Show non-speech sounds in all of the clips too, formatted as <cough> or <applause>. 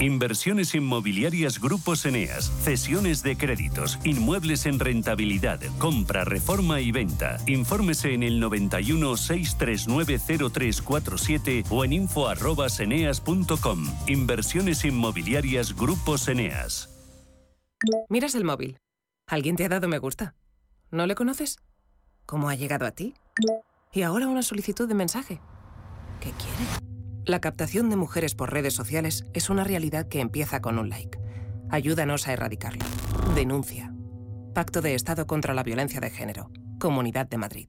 Inversiones inmobiliarias Grupos Eneas, cesiones de créditos, inmuebles en rentabilidad, compra, reforma y venta. Infórmese en el 91 639 0347 o en info@eneas.com. Inversiones inmobiliarias Grupos Eneas. Miras el móvil. ¿Alguien te ha dado me gusta? ¿No le conoces? ¿Cómo ha llegado a ti? Y ahora una solicitud de mensaje. ¿Qué quiere? La captación de mujeres por redes sociales es una realidad que empieza con un like. Ayúdanos a erradicarlo. Denuncia. Pacto de Estado contra la Violencia de Género. Comunidad de Madrid.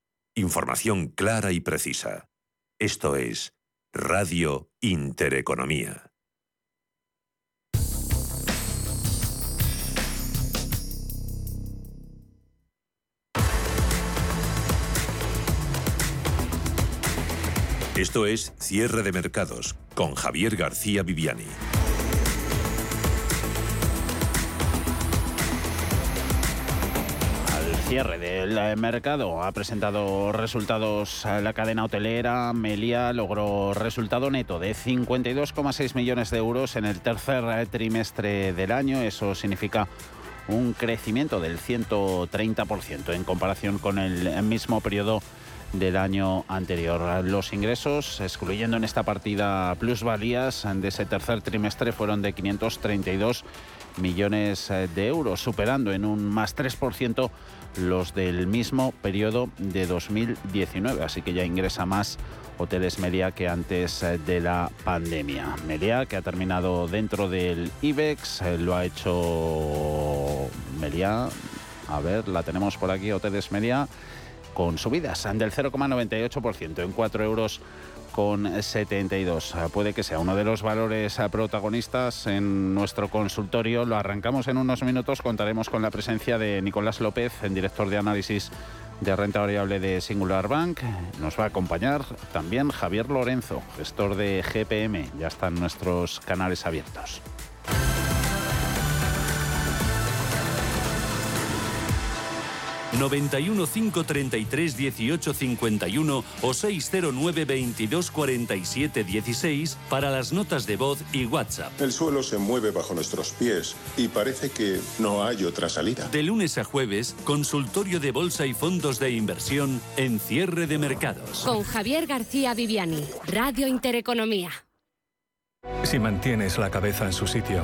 Información clara y precisa. Esto es Radio Intereconomía. Esto es Cierre de Mercados con Javier García Viviani. Cierre del eh, mercado ha presentado resultados la cadena hotelera. Melia logró resultado neto de 52,6 millones de euros en el tercer eh, trimestre del año. Eso significa un crecimiento del 130% en comparación con el mismo periodo del año anterior. Los ingresos, excluyendo en esta partida plusvalías de ese tercer trimestre, fueron de 532 millones eh, de euros, superando en un más 3% los del mismo periodo de 2019. Así que ya ingresa más Hoteles Media que antes eh, de la pandemia. Media que ha terminado dentro del IBEX, eh, lo ha hecho Media. A ver, la tenemos por aquí, Hoteles Media, con subidas del 0,98% en 4 euros con 72. Puede que sea uno de los valores protagonistas en nuestro consultorio. Lo arrancamos en unos minutos. Contaremos con la presencia de Nicolás López, en director de análisis de renta variable de Singular Bank. Nos va a acompañar también Javier Lorenzo, gestor de GPM. Ya están nuestros canales abiertos. 91 533 18 51 o 609 22 47 16 para las notas de voz y WhatsApp. El suelo se mueve bajo nuestros pies y parece que no hay otra salida. De lunes a jueves, consultorio de bolsa y fondos de inversión en cierre de mercados. Con Javier García Viviani, Radio Intereconomía. Si mantienes la cabeza en su sitio,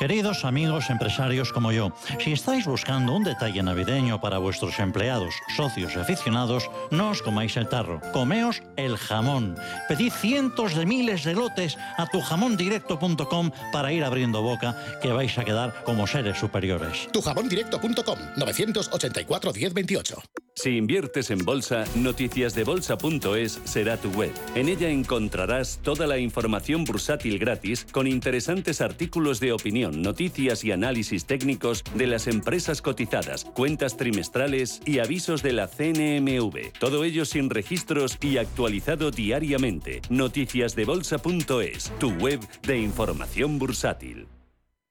Queridos amigos empresarios como yo, si estáis buscando un detalle navideño para vuestros empleados, socios y aficionados, no os comáis el tarro, comeos el jamón. Pedid cientos de miles de lotes a tujamondirecto.com para ir abriendo boca, que vais a quedar como seres superiores. Tujamondirecto.com 984 1028. Si inviertes en bolsa, noticiasdebolsa.es será tu web. En ella encontrarás toda la información bursátil gratis con interesantes artículos de opinión, noticias y análisis técnicos de las empresas cotizadas, cuentas trimestrales y avisos de la CNMV. Todo ello sin registros y actualizado diariamente. Noticiasdebolsa.es, tu web de información bursátil.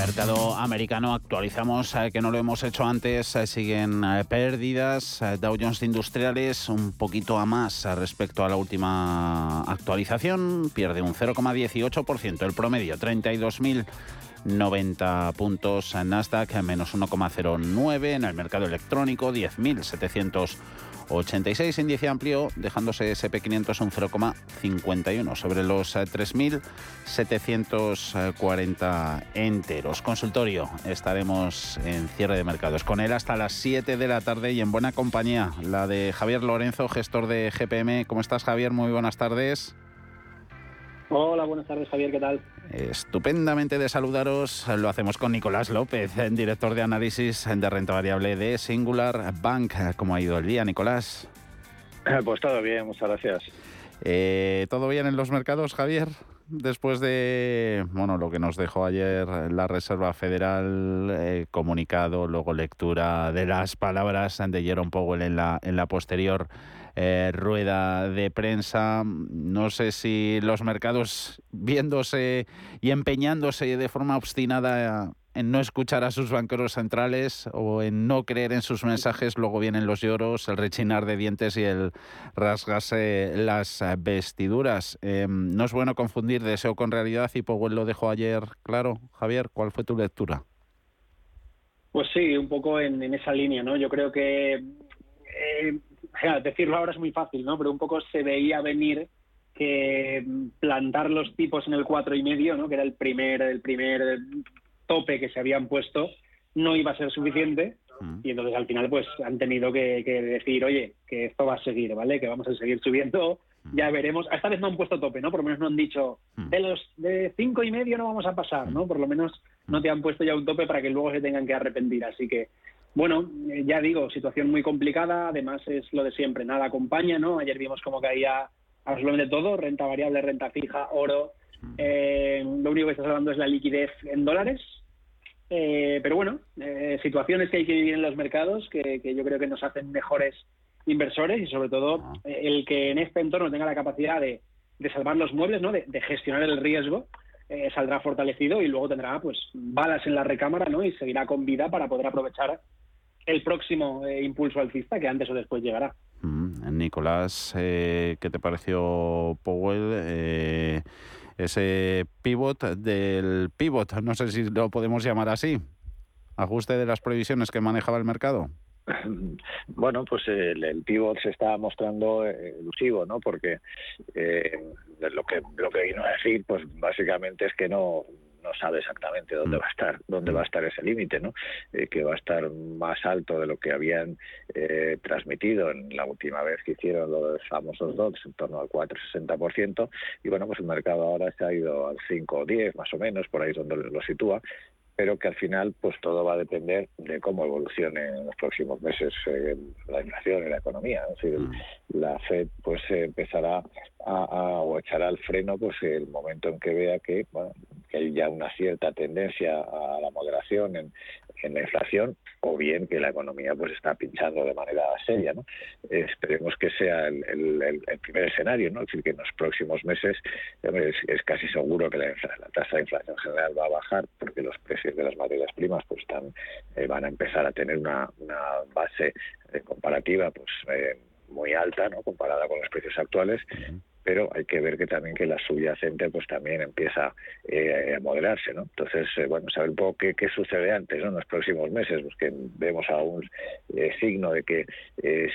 Mercado americano. Actualizamos eh, que no lo hemos hecho antes, eh, siguen eh, pérdidas, Dow Jones Industriales un poquito a más respecto a la última actualización, pierde un 0,18%, el promedio 32.090 puntos, Nasdaq menos 1,09, en el mercado electrónico 10.700 86 índice amplio, dejándose SP500 un 0,51 sobre los 3.740 eh, enteros. Consultorio, estaremos en cierre de mercados con él hasta las 7 de la tarde y en buena compañía, la de Javier Lorenzo, gestor de GPM. ¿Cómo estás, Javier? Muy buenas tardes. Hola, buenas tardes, Javier, ¿qué tal? Estupendamente de saludaros. Lo hacemos con Nicolás López, director de análisis de renta variable de Singular Bank. ¿Cómo ha ido el día, Nicolás? Pues todo bien, muchas gracias. Eh, ¿Todo bien en los mercados, Javier? Después de bueno lo que nos dejó ayer la Reserva Federal, eh, comunicado, luego lectura de las palabras de Jerome Powell en la, en la posterior eh, rueda de prensa. No sé si los mercados viéndose y empeñándose de forma obstinada en no escuchar a sus banqueros centrales o en no creer en sus mensajes, luego vienen los lloros, el rechinar de dientes y el rasgarse las vestiduras. Em, no es bueno confundir deseo con realidad y Powell lo dejó ayer claro. Javier, ¿cuál fue tu lectura? Pues sí, un poco en, esa línea, ¿no? Yo creo que eh, decirlo ahora es muy fácil, ¿no? Pero un poco se veía venir que plantar los tipos en el cuatro y medio, ¿no? Que era el primer, el primer tope que se habían puesto, no iba a ser suficiente. Mm. Y entonces al final pues han tenido que, decir, oye, que esto va a seguir, ¿vale? Que vamos a seguir subiendo, mm. ya veremos. Esta vez no han puesto tope, ¿no? Por lo menos no han dicho, mm. de los de cinco y medio no vamos a pasar, ¿no? Por lo menos no te han puesto ya un tope para que luego se tengan que arrepentir. Así que bueno, eh, ya digo, situación muy complicada, además es lo de siempre, nada acompaña, ¿no? Ayer vimos cómo caía absolutamente todo, renta variable, renta fija, oro. Eh, lo único que estás hablando es la liquidez en dólares. Eh, pero bueno, situaciones que hay que vivir en los mercados que, yo creo que nos hacen mejores inversores y sobre todo ah. el que en este entorno tenga la capacidad de, salvar los muebles, ¿no? de, gestionar el riesgo, saldrá fortalecido y luego tendrá pues balas en la recámara ¿no? y seguirá con vida para poder aprovechar el próximo eh, impulso alcista que antes o después llegará. Mm, Nicolás, eh, ¿qué te pareció Powell? Eh, ese pivot del pivot, no sé si lo podemos llamar así, ajuste de las previsiones que manejaba el mercado. <laughs> Bueno, pues el, pivot se está mostrando elusivo, ¿no? Porque lo que lo que vino a decir, pues básicamente es que no no sabe exactamente dónde mm. va a estar dónde va a estar ese límite no eh, que va a estar más alto de lo que habían eh, transmitido en la última vez que hicieron los famosos dots en torno al 4,60% y bueno pues el mercado ahora se ha ido al 5 o 10 más o menos por ahí es donde lo sitúa pero que al final pues todo va a depender de cómo evolucione en los próximos meses eh, la inflación y la economía. Es decir, mm. la Fed pues empezará a, o echará el freno pues el momento en que vea que, que hay ya una cierta tendencia a la moderación en, en la inflación o bien que la economía pues está pinchando de manera seria. ¿no? esperemos que sea el, primer escenario, ¿no? es decir, que en los próximos meses es, casi seguro que la, tasa de inflación general va a bajar porque los precios de las materias primas pues están eh, van a empezar a tener una, base eh, comparativa pues eh, muy alta, ¿no? comparada con los precios actuales pero hay que ver que también que la subyacente pues también empieza eh, a moderarse, ¿no? Entonces, eh, bueno, saber un poco qué, qué sucede antes, ¿no? En los próximos meses, pues que vemos algún eh, signo de que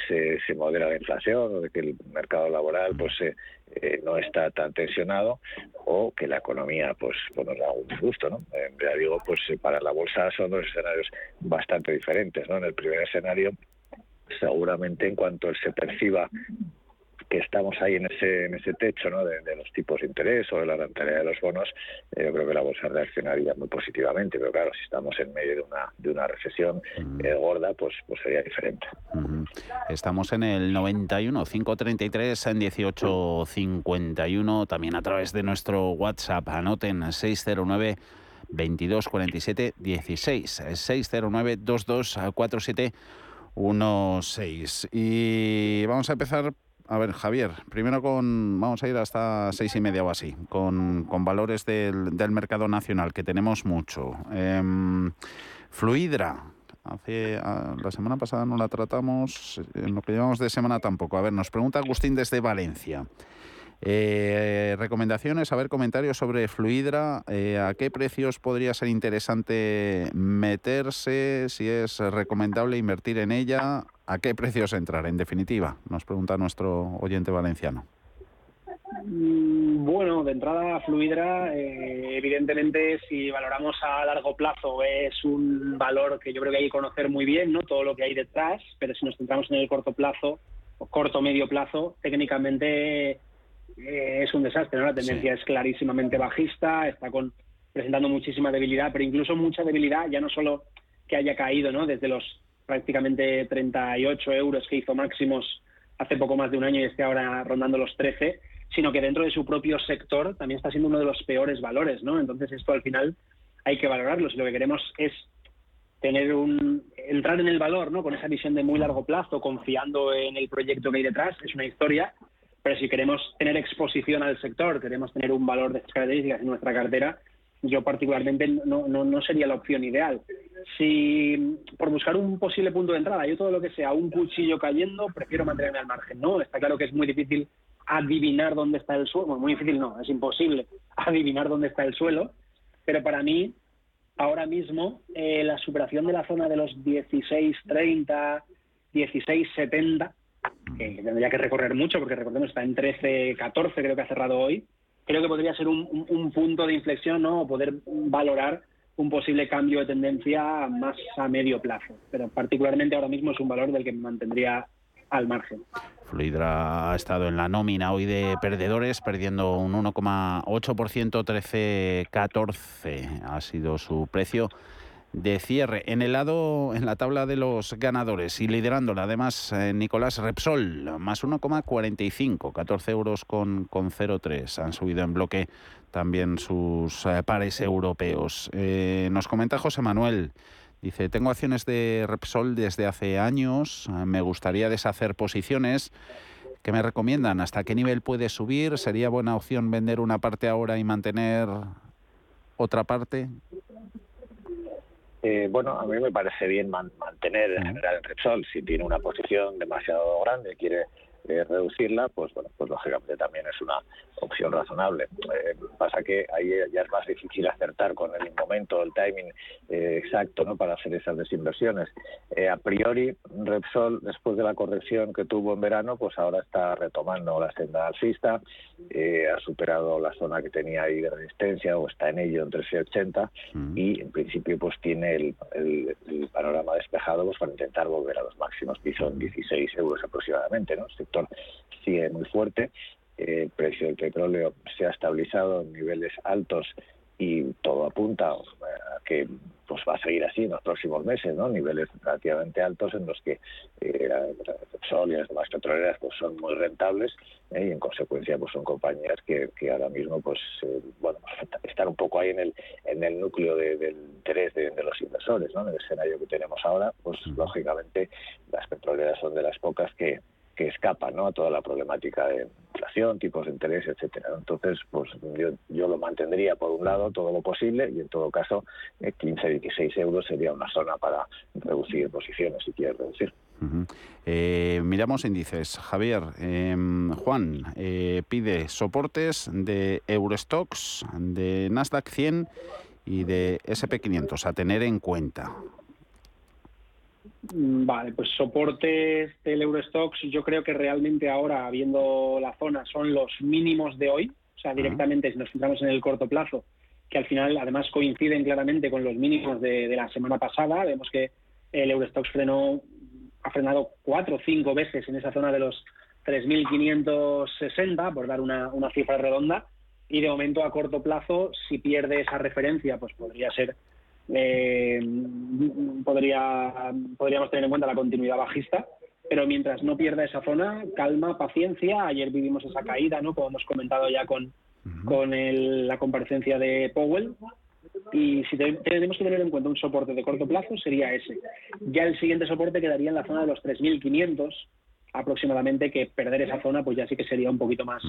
se, se, modera la inflación o de que el mercado laboral pues no está tan tensionado o que la economía pues, pues nos da un disgusto, ¿no? ya digo, pues para la bolsa son dos escenarios bastante diferentes, ¿no? En el primer escenario seguramente en cuanto se perciba que estamos ahí en ese, en ese techo ¿no? de, los tipos de interés o de la rentabilidad de los bonos, eh, yo creo que la bolsa reaccionaría muy positivamente. Pero claro, si estamos en medio de una, de una recesión eh, gorda, pues, pues sería diferente. Estamos en el 91 533 en 18 51, también a través de nuestro WhatsApp. Anoten 609 22 47 16 609 22 47 16 y vamos a empezar a ver, Javier, primero con, vamos a ir hasta seis y media o así, con, valores del, mercado nacional, que tenemos mucho. Em, Fluidra, hace, la semana pasada no la tratamos, en lo que llevamos de semana tampoco. A ver, nos pregunta Agustín desde Valencia. Eh, recomendaciones, a ver comentarios sobre Fluidra, eh, a qué precios podría ser interesante meterse, si es recomendable invertir en ella, a qué precios entrar, en definitiva, nos pregunta nuestro oyente valenciano. Mm, bueno, de entrada Fluidra, eh, evidentemente si valoramos a largo plazo es un valor que yo creo que hay que conocer muy bien, ¿no? Todo lo que hay detrás, pero si nos centramos en el corto plazo, o corto medio plazo, técnicamente eh, es un desastre, ¿no? La tendencia es clarísimamente bajista, está con, presentando muchísima debilidad, pero incluso mucha debilidad, ya no solo que haya caído, ¿no? Desde los prácticamente 38 euros que hizo máximos hace poco más de un año y esté ahora rondando los 13, sino que dentro de su propio sector también está siendo uno de los peores valores, ¿no? Entonces esto al final hay que valorarlo. Si lo que queremos es tener un entrar en el valor, ¿no? Con esa visión de muy largo plazo, confiando en el proyecto que hay detrás, es una historia pero si queremos tener exposición al sector, queremos tener un valor de estas características en nuestra cartera, yo particularmente no, no, no, sería la opción ideal. Si por buscar un posible punto de entrada, yo todo lo que sea un cuchillo cayendo, prefiero mantenerme al margen. No, está claro que es muy difícil adivinar dónde está el suelo. muy difícil no, es imposible <laughs> adivinar dónde está el suelo. Pero para mí, ahora mismo, eh, la superación de la zona de los 16.30, 16.70 que tendría que recorrer mucho, porque recordemos está en 13, 14, creo que ha cerrado hoy. Creo que podría ser un, punto de inflexión, ¿no? O poder valorar un posible cambio de tendencia más a medio plazo. Pero particularmente ahora mismo es un valor del que me mantendría al margen. Fluidra ha estado en la nómina hoy de perdedores, perdiendo un 1,8%, 13,14 ha sido su precio de cierre. En el lado, en la tabla de los ganadores y liderándola, además, eh, Nicolás Repsol, más 1,45, 14 euros con, con 0,3. Han subido en bloque también sus eh, pares europeos. Eh, nos comenta José Manuel. Dice, tengo acciones de Repsol desde hace años, me gustaría deshacer posiciones. ¿Qué me recomiendan? ¿Hasta qué nivel puede subir? ¿Sería buena opción vender una parte ahora y mantener otra parte? Eh, bueno, a mí me parece bien mantener en general el Repsol. Si tiene una posición demasiado grande, quiere eh, reducirla, pues bueno, pues lógicamente también es una opción razonable. Eh, pasa que ahí ya es más difícil acertar con el momento, el timing eh, exacto ¿no? para hacer esas desinversiones. a priori, Repsol, después de la corrección que tuvo en verano, pues ahora está retomando la senda alcista, ha superado la zona que tenía ahí de resistencia o está en ello en 1380 mm. y en principio pues tiene el, el, panorama despejado pues para intentar volver a los máximos que son 16 euros aproximadamente, ¿no? sigue muy fuerte. El precio del petróleo se ha estabilizado en niveles altos y todo apunta a que pues va a seguir así en los próximos meses, ¿no? Niveles relativamente altos en los que eh, Repsol y las demás petroleras pues son muy rentables ¿eh? y en consecuencia pues son compañías que, que ahora mismo pues eh, bueno están un poco ahí en el en el núcleo del interés de, los inversores, ¿no? En el escenario que tenemos ahora, pues lógicamente las petroleras son de las pocas que que escapan ¿no? a toda la problemática de inflación, tipos de interés, etcétera. Entonces, pues yo, yo lo mantendría por un lado todo lo posible y en todo caso 15, eh, 16 euros sería una zona para reducir posiciones si quieres reducir. Eh, miramos índices. Javier, em, Juan eh, pide soportes de Eurostox, de Nasdaq 100 y de SP500 a tener en cuenta. Mm, vale, pues soportes del Eurostox, yo creo que realmente ahora, viendo la zona, son los mínimos de hoy, o sea, directamente si nos centramos en el corto plazo, que al final además coinciden claramente con los mínimos de, la semana pasada. Vemos que el Eurostox frenó, ha frenado cuatro o cinco veces en esa zona de los 3.560, por dar una, una cifra redonda, y de momento a corto plazo, si pierde esa referencia, pues podría ser eh, podría, podríamos tener en cuenta la continuidad bajista, pero mientras no pierda esa zona, calma, paciencia. Ayer vivimos esa caída, ¿no? Como hemos comentado ya con, con la comparecencia de Powell. Y si tenemos que tener en cuenta un soporte de corto plazo, sería ese. Ya el siguiente soporte quedaría en la zona de los 3.500 aproximadamente, que perder esa zona pues ya sí que sería un poquito más,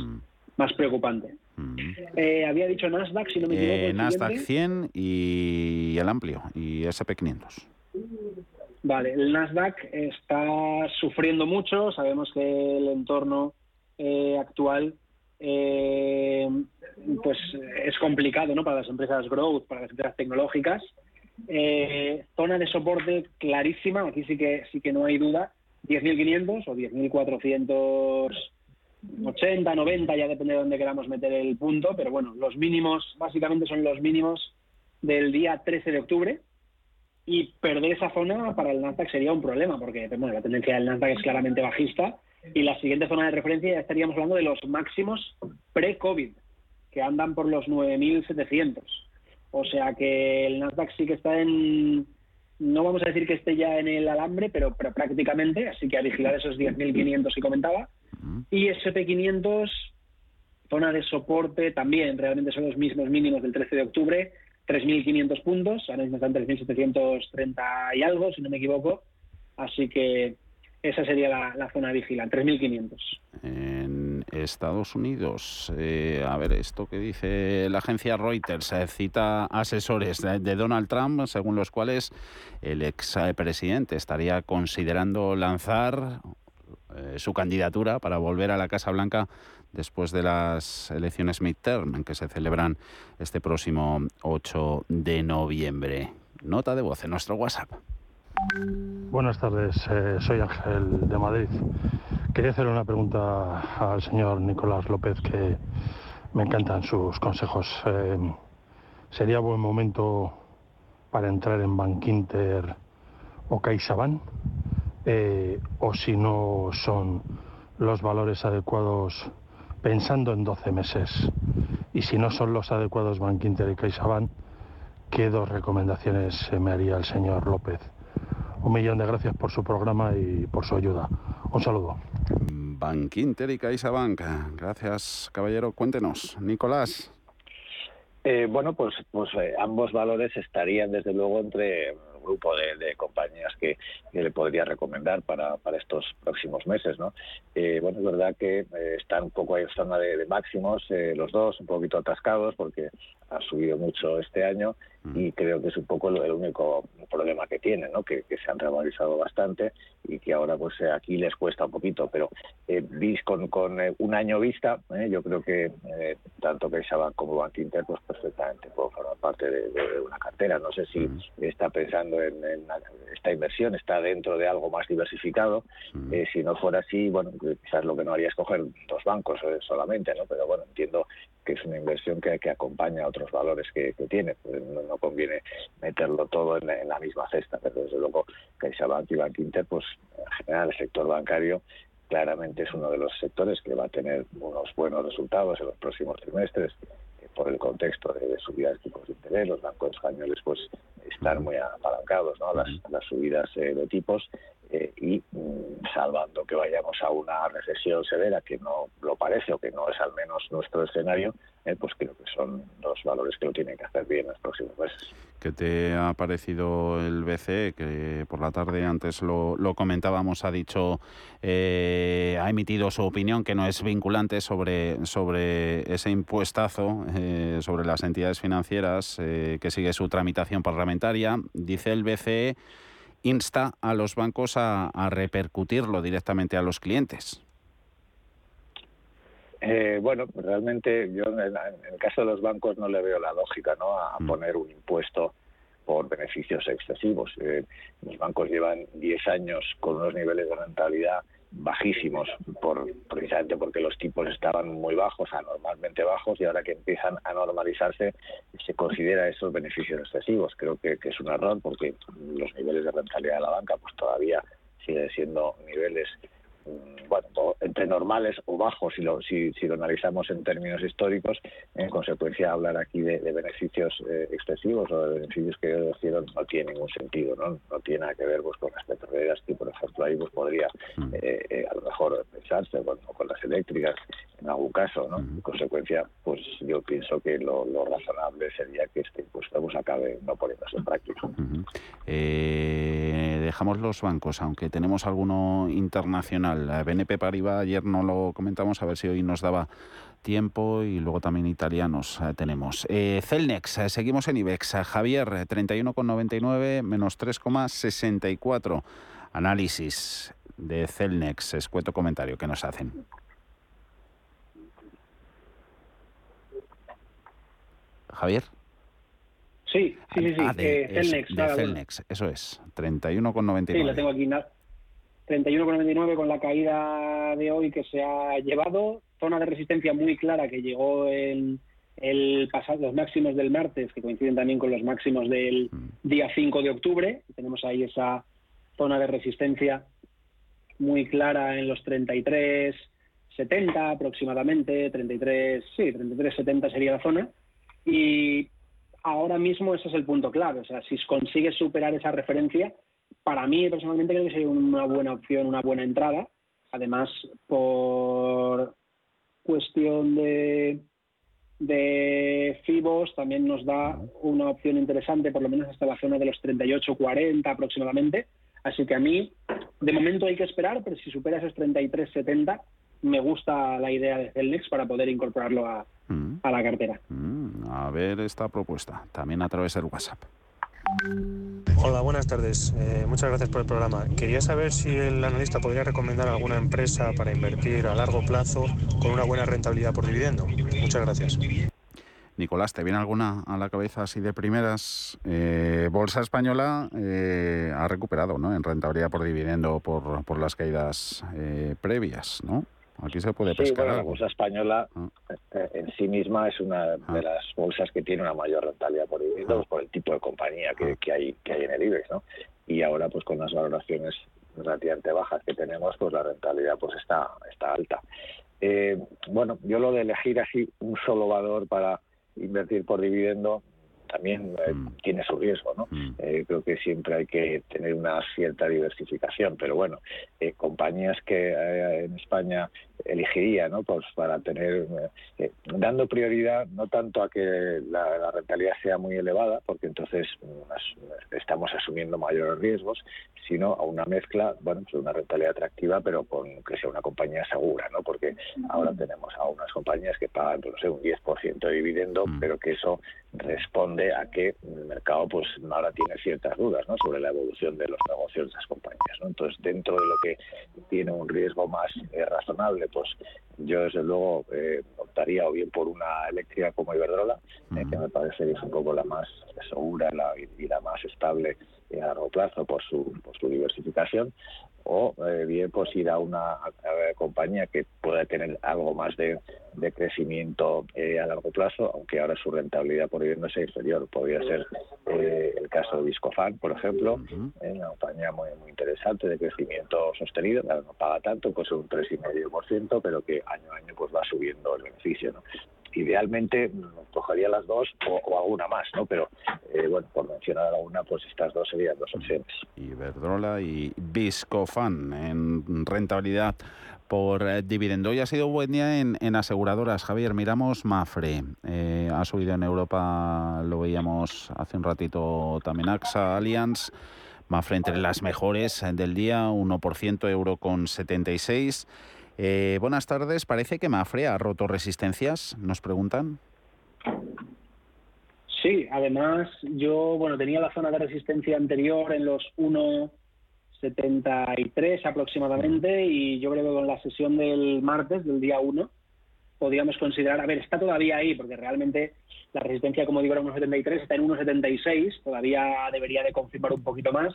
más preocupante. Eh, había dicho Nasdaq, si no me equivoco. Eh, Nasdaq 100 y el amplio, y SP500. Vale, el Nasdaq está sufriendo mucho. Sabemos que el entorno eh, actual pues es complicado ¿no? para las empresas growth, para las empresas tecnológicas. zona de soporte clarísima, aquí sí que sí que no hay duda, 10.500 o 10.400 80, 90, ya depende de dónde queramos meter el punto, pero bueno, los mínimos básicamente son los mínimos del día 13 de octubre y perder esa zona para el Nasdaq sería un problema porque bueno, la tendencia del Nasdaq es claramente bajista y la siguiente zona de referencia ya estaríamos hablando de los máximos pre-COVID que andan por los 9.700. O sea que el Nasdaq sí que está en, no vamos a decir que esté ya en el alambre, pero, prácticamente, así que a vigilar esos 10.500 que comentaba. Y SP500, zona de soporte también, realmente son los mismos mínimos del 13 de octubre, 3.500 puntos, ahora mismo están 3.730 y algo, si no me equivoco. Así que esa sería la, zona de vigilancia, 3.500. En Estados Unidos, eh, a ver, esto que dice la agencia Reuters, eh, cita asesores de, Donald Trump, según los cuales el ex presidente estaría considerando lanzar eh, su candidatura para volver a la Casa Blanca después de las elecciones midterm que se celebran este próximo 8 de noviembre. Nota de voz en nuestro WhatsApp. Buenas tardes, eh, soy Ángel de Madrid. Quería hacer una pregunta al señor Nicolás López, que me encantan sus consejos. Eh, ¿Sería buen momento para entrar en Bankinter o CaixaBank? Eh, o si no son los valores adecuados pensando en 12 meses. Y si no son los adecuados Bankinter y CaixaBank, ¿qué dos recomendaciones me haría el señor López? Un millón de gracias por su programa y por su ayuda. Un saludo. Bankinter y CaixaBank. Gracias, caballero. Cuéntenos. Nicolás. Eh, bueno, pues, pues eh, ambos valores estarían desde luego entre grupo de, compañías que, le podría recomendar para, para estos próximos meses. ¿no? Eh, bueno, es verdad que eh, están un poco en zona de, máximos, eh, los dos un poquito atascados porque ha subido mucho este año. Y creo que es un poco el, único problema que tienen, ¿no? que, se han revalorizado bastante y que ahora pues aquí les cuesta un poquito, pero con, con un año vista, yo creo que tanto CaixaBank como Bank Inter pues perfectamente pueden formar parte de, una cartera. No sé si está pensando en, esta inversión, está dentro de algo más diversificado. Eh, si no fuera así, bueno, quizás lo que no haría es coger dos bancos eh, solamente, ¿no? Pero bueno, entiendo que es una inversión que, que acompaña a otros valores que, tiene. Pues no, conviene meterlo todo en, la misma cesta, pero desde luego CaixaBank y Bank Inter, pues en general el sector bancario claramente es uno de los sectores que va a tener unos buenos resultados en los próximos trimestres por el contexto de, subida de tipos de interés. Los bancos españoles pues están muy apalancados ¿no? las, las subidas eh, de tipos eh, y mm, salvando que vayamos a una recesión severa que no lo parece o que no es al menos nuestro escenario, eh, pues creo que son los valores que lo tienen que hacer bien en los próximos meses. ¿Qué te ha parecido el BCE? Que por la tarde antes lo, comentábamos, ha dicho, eh, ha emitido su opinión que no es vinculante sobre, sobre ese impuestazo sobre las entidades financieras que sigue su tramitación parlamentaria. Dice el BCE insta a los bancos a, repercutirlo directamente a los clientes. Eh, bueno, realmente yo en el, caso de los bancos no le veo la lógica ¿no? a mm. poner un impuesto por beneficios excesivos. Eh, los bancos llevan 10 años con unos niveles de rentabilidad bajísimos, por, precisamente porque los tipos estaban muy bajos, anormalmente bajos, y ahora que empiezan a normalizarse, se considera esos beneficios excesivos. Creo que, que es un error porque los niveles de rentabilidad de la banca pues todavía siguen siendo niveles bueno, entre normales o bajos, si lo, si, lo analizamos en términos históricos, en consecuencia hablar aquí de, beneficios eh, excesivos o de beneficios que hicieron no tiene ningún sentido, ¿no? No tiene nada que ver pues, con las petroleras, que por ejemplo ahí pues, podría mm. eh, eh, a lo mejor pensarse, bueno, con las eléctricas en algún caso, ¿no? En consecuencia, pues yo pienso que lo, razonable sería que este impuesto pues, acabe no poniéndose en práctica. dejamos los bancos, aunque tenemos alguno internacional la BNP Paribas, ayer no lo comentamos, a ver si hoy nos daba tiempo y luego también italianos eh, tenemos. Eh, Celnex, eh, seguimos en IBEX. Javier, 31,99 menos 3,64. Análisis de Celnex, escueto comentario que nos hacen. Javier. Sí, sí, sí, sí. Ah, de, Celnex, de Celnex, eso es, 31,99. Sí, lo tengo aquí. 31,99 con la caída de hoy que se ha llevado, zona de resistencia muy clara que llegó en el pasado, los máximos del martes, que coinciden también con los máximos del mm. día 5 de octubre. Tenemos ahí esa zona de resistencia muy clara en los 33,70 aproximadamente, 33, sí, 33,70 sería la zona. Y ahora mismo ese es el punto clave. O sea, si consigue superar esa referencia, para mí personalmente creo que sería una buena opción, una buena entrada. Además, por cuestión de, de FIBOS también nos da una opción interesante, por lo menos hasta la zona de los 38-40 aproximadamente. Así que a mí, de momento hay que esperar, pero si supera esos 33-70, me gusta la idea de Celnex para poder incorporarlo a, mm. a la cartera. Mm, a ver esta propuesta, también a través del WhatsApp. Hola, buenas tardes. Eh, muchas gracias por el programa. Quería saber si el analista podría recomendar alguna empresa para invertir a largo plazo con una buena rentabilidad por dividendo. Muchas gracias. Nicolás, ¿te viene alguna a la cabeza así de primeras? Eh, Bolsa Española eh, ha recuperado ¿no? en rentabilidad por dividendo por, por las caídas previas, ¿no? Aquí se puede pescar La bolsa española ah. eh, en sí misma es una de ah. las bolsas que tiene una mayor rentabilidad por ah. por el tipo de compañía que, hay que hay en el IBEX, ¿no? Y ahora, pues con las valoraciones relativamente bajas que tenemos, pues la rentabilidad pues está está alta. Eh, bueno, yo lo de elegir así un solo valor para invertir por dividendo también eh, mm. tiene su riesgo, ¿no? Mm. Eh, creo que siempre hay que tener una cierta diversificación, pero bueno, eh, compañías que en España elegiría, ¿no? Pues para tener, dando prioridad no tanto a que la, rentabilidad sea muy elevada, porque entonces mm, estamos asumiendo mayores riesgos, sino a una mezcla, bueno, pues una rentabilidad atractiva, pero con que sea una compañía segura, ¿no? Porque ahora tenemos a unas compañías que pagan, pues, no sé, un 10% de dividendo, pero que eso responde a que el mercado pues ahora tiene ciertas dudas ¿no? sobre la evolución de los negocios de esas compañías. ¿no? Entonces, dentro de lo que tiene un riesgo más eh, razonable, pues yo desde luego eh, optaría o bien por una eléctrica como Iberdrola, eh, que me parece que es un poco la más segura y la más estable a largo plazo por su, por su diversificación, o eh, bien pues ir a una compañía que pueda tener algo más de, crecimiento eh, a largo plazo, aunque ahora su rentabilidad por no sea inferior. Podría ser eh, el caso de Viscofan, por ejemplo, una compañía muy, muy interesante de crecimiento sostenido, no paga tanto, pues un 3,5%, pero que año a año pues va subiendo el beneficio. ¿no? Idealmente mm, cogería las dos o, alguna más, ¿no? Pero eh, bueno, por mencionar alguna, pues estas dos serían dos opciones. Iberdrola y Viscofan en rentabilidad por eh, dividendo. Hoy ha sido buen día en, aseguradoras. Javier, miramos Mafre. Eh, ha subido en Europa, lo veíamos hace un ratito también AXA, Allianz. Mafre entre las mejores del día, 1% euro con 76. Eh, buenas tardes. Parece que Mafre ha roto resistencias, nos preguntan. Sí, además yo bueno tenía la zona de resistencia anterior en los 1,73 aproximadamente y yo creo que con la sesión del martes, del día 1, podríamos considerar, a ver, está todavía ahí porque realmente la resistencia, como digo, era 1,73, está en 1,76, todavía debería de confirmar un poquito más,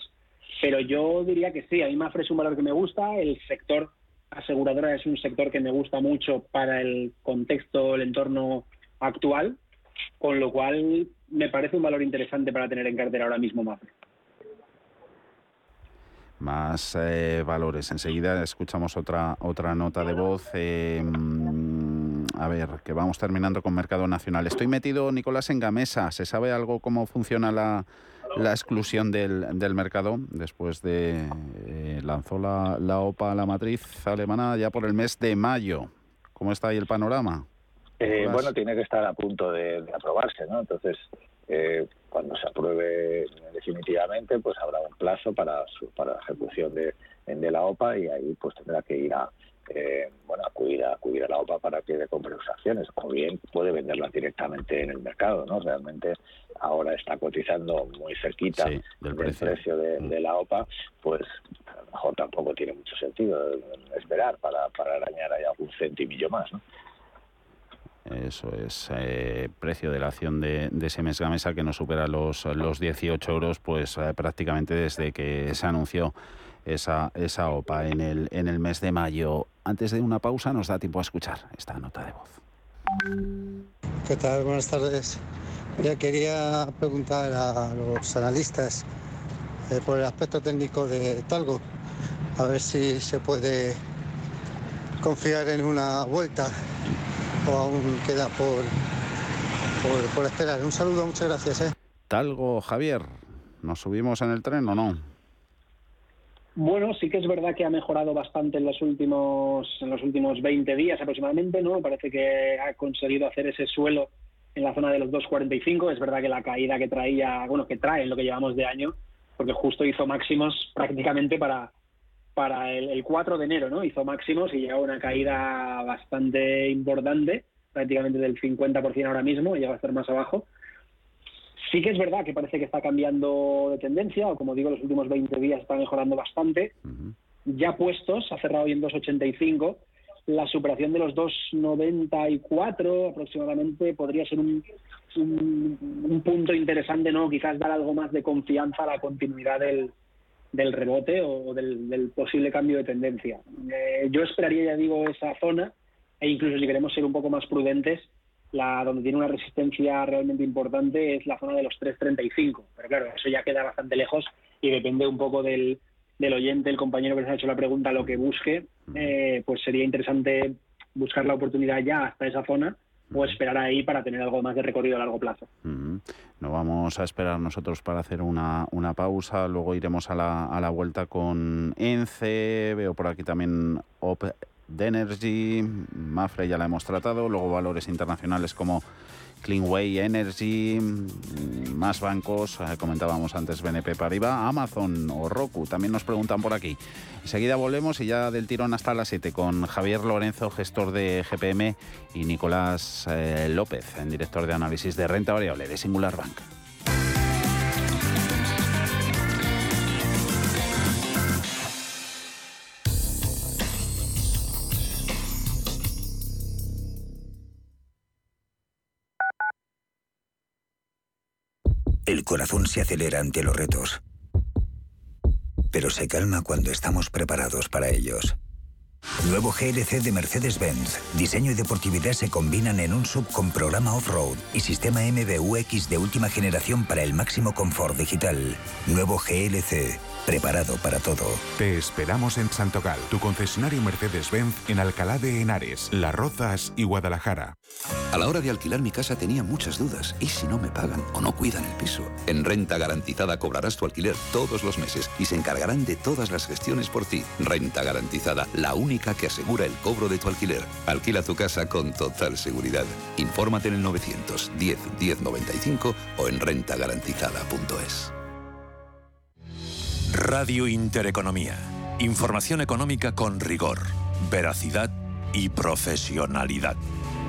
pero yo diría que sí, a mí Mafre es un valor que me gusta, el sector aseguradora es un sector que me gusta mucho para el contexto, el entorno actual, con lo cual me parece un valor interesante para tener en cartera ahora mismo más. Más eh, valores. Enseguida escuchamos otra otra nota de voz. Eh, a ver, que vamos terminando con Mercado Nacional. Estoy metido, Nicolás, en Gamesa. ¿Se sabe algo cómo funciona la, la exclusión del, del mercado después de eh, lanzó la, la OPA la matriz alemana ya por el mes de mayo. ¿Cómo está ahí el panorama? Eh, bueno, tiene que estar a punto de, aprobarse, ¿no? Entonces, eh, cuando se apruebe definitivamente, pues habrá un plazo para su, para la ejecución de, de la OPA y ahí pues tendrá que ir a, eh, bueno, acudir a, acudir a la OPA para que le compre sus acciones, o bien puede venderlas directamente en el mercado, ¿no? Realmente ahora está cotizando muy cerquita del, precio, mm. de, la OPA, pues a lo mejor tampoco tiene mucho sentido esperar para, para arañar ahí algún centimillo más, ¿no? Eso es, eh, precio de la acción de, de Gamesa que no supera los, los 18 euros, pues eh, prácticamente desde que se anunció esa, esa OPA en el, en el mes de mayo. Antes de una pausa nos da tiempo a escuchar esta nota de voz. ¿Qué tal? Buenas tardes. Ya quería preguntar a los analistas eh, por el aspecto técnico de Talgo, a ver si se puede confiar en una vuelta o aún queda por, por, esperar. Un saludo, muchas gracias. ¿eh? Talgo, Javier, ¿nos subimos en el tren o no? Bueno, sí que es verdad que ha mejorado bastante en los últimos en los últimos 20 días aproximadamente, ¿no? Parece que ha conseguido hacer ese suelo en la zona de los 2.45. Es verdad que la caída que traía, bueno, que trae en lo que llevamos de año, porque justo hizo máximos prácticamente para para el, 4 de enero, ¿no? Hizo máximos y llegó una caída bastante importante, prácticamente del 50% ahora mismo, llega a estar más abajo. Sí que es verdad que parece que está cambiando de tendencia, o como digo, los últimos 20 días está mejorando bastante. Ya puestos, ha cerrado hoy en 2,85. La superación de los 2,94 aproximadamente podría ser un, un, punto interesante, ¿no? Quizás dar algo más de confianza a la continuidad del, del rebote o del, posible cambio de tendencia. Eh, yo esperaría, ya digo, esa zona e incluso si queremos ser un poco más prudentes, la donde tiene una resistencia realmente importante es la zona de los 3.35. Pero claro, eso ya queda bastante lejos y depende un poco del, del oyente, el compañero que nos ha hecho la pregunta, lo que busque, eh, pues sería interesante buscar la oportunidad ya hasta esa zona o esperar ahí para tener algo más de recorrido a largo plazo. No vamos a esperar nosotros para hacer una, una pausa, luego iremos a la, a la vuelta con ENCE, veo por aquí también OP de Energy, Mafre ya la hemos tratado, luego valores internacionales como Cleanway Energy, más bancos, eh, comentábamos antes BNP Paribas, Amazon o Roku, también nos preguntan por aquí. Enseguida volvemos y ya del tirón hasta las 7 con Javier Lorenzo, gestor de GPM, y Nicolás eh, López, director de análisis de renta variable de Singular Bank. Se acelera ante los retos, pero se calma cuando estamos preparados para ellos. Nuevo GLC de Mercedes-Benz. Diseño y deportividad se combinan en un sub con programa off-road y sistema MBUX de última generación para el máximo confort digital. Nuevo GLC. Preparado para todo. Te esperamos en Santogal, tu concesionario Mercedes-Benz en Alcalá de Henares, Las Rozas y Guadalajara. A la hora de alquilar mi casa tenía muchas dudas. ¿Y si no me pagan o no cuidan el piso? En Renta Garantizada cobrarás tu alquiler todos los meses y se encargarán de todas las gestiones por ti. Renta Garantizada, la única que asegura el cobro de tu alquiler. Alquila tu casa con total seguridad. Infórmate en el 910 1095 o en rentagarantizada.es. Radio Intereconomía. Información económica con rigor, veracidad y profesionalidad.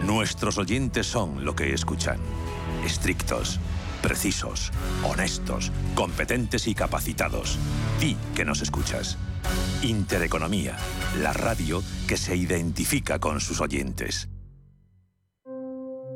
Nuestros oyentes son lo que escuchan. Estrictos, precisos, honestos, competentes y capacitados. Di que nos escuchas. Intereconomía, la radio que se identifica con sus oyentes.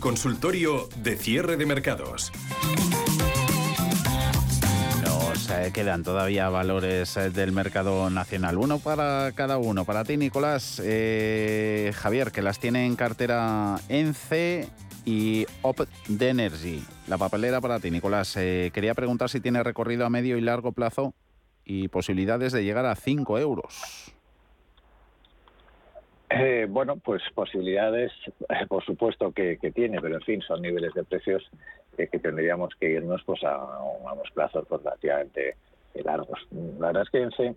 Consultorio de cierre de mercados. Nos eh, quedan todavía valores eh, del mercado nacional. Uno para cada uno. Para ti, Nicolás, eh, Javier, que las tiene en cartera ENCE y Op de Energy. La papelera para ti, Nicolás. Quería preguntar si tiene recorrido a medio y largo plazo y posibilidades de llegar a 5 euros. Eh, bueno, pues posibilidades, eh, por supuesto que, que tiene, pero en fin, son niveles de precios eh, que tendríamos que irnos pues a, a unos plazos pues, relativamente largos. La verdad es que ENCE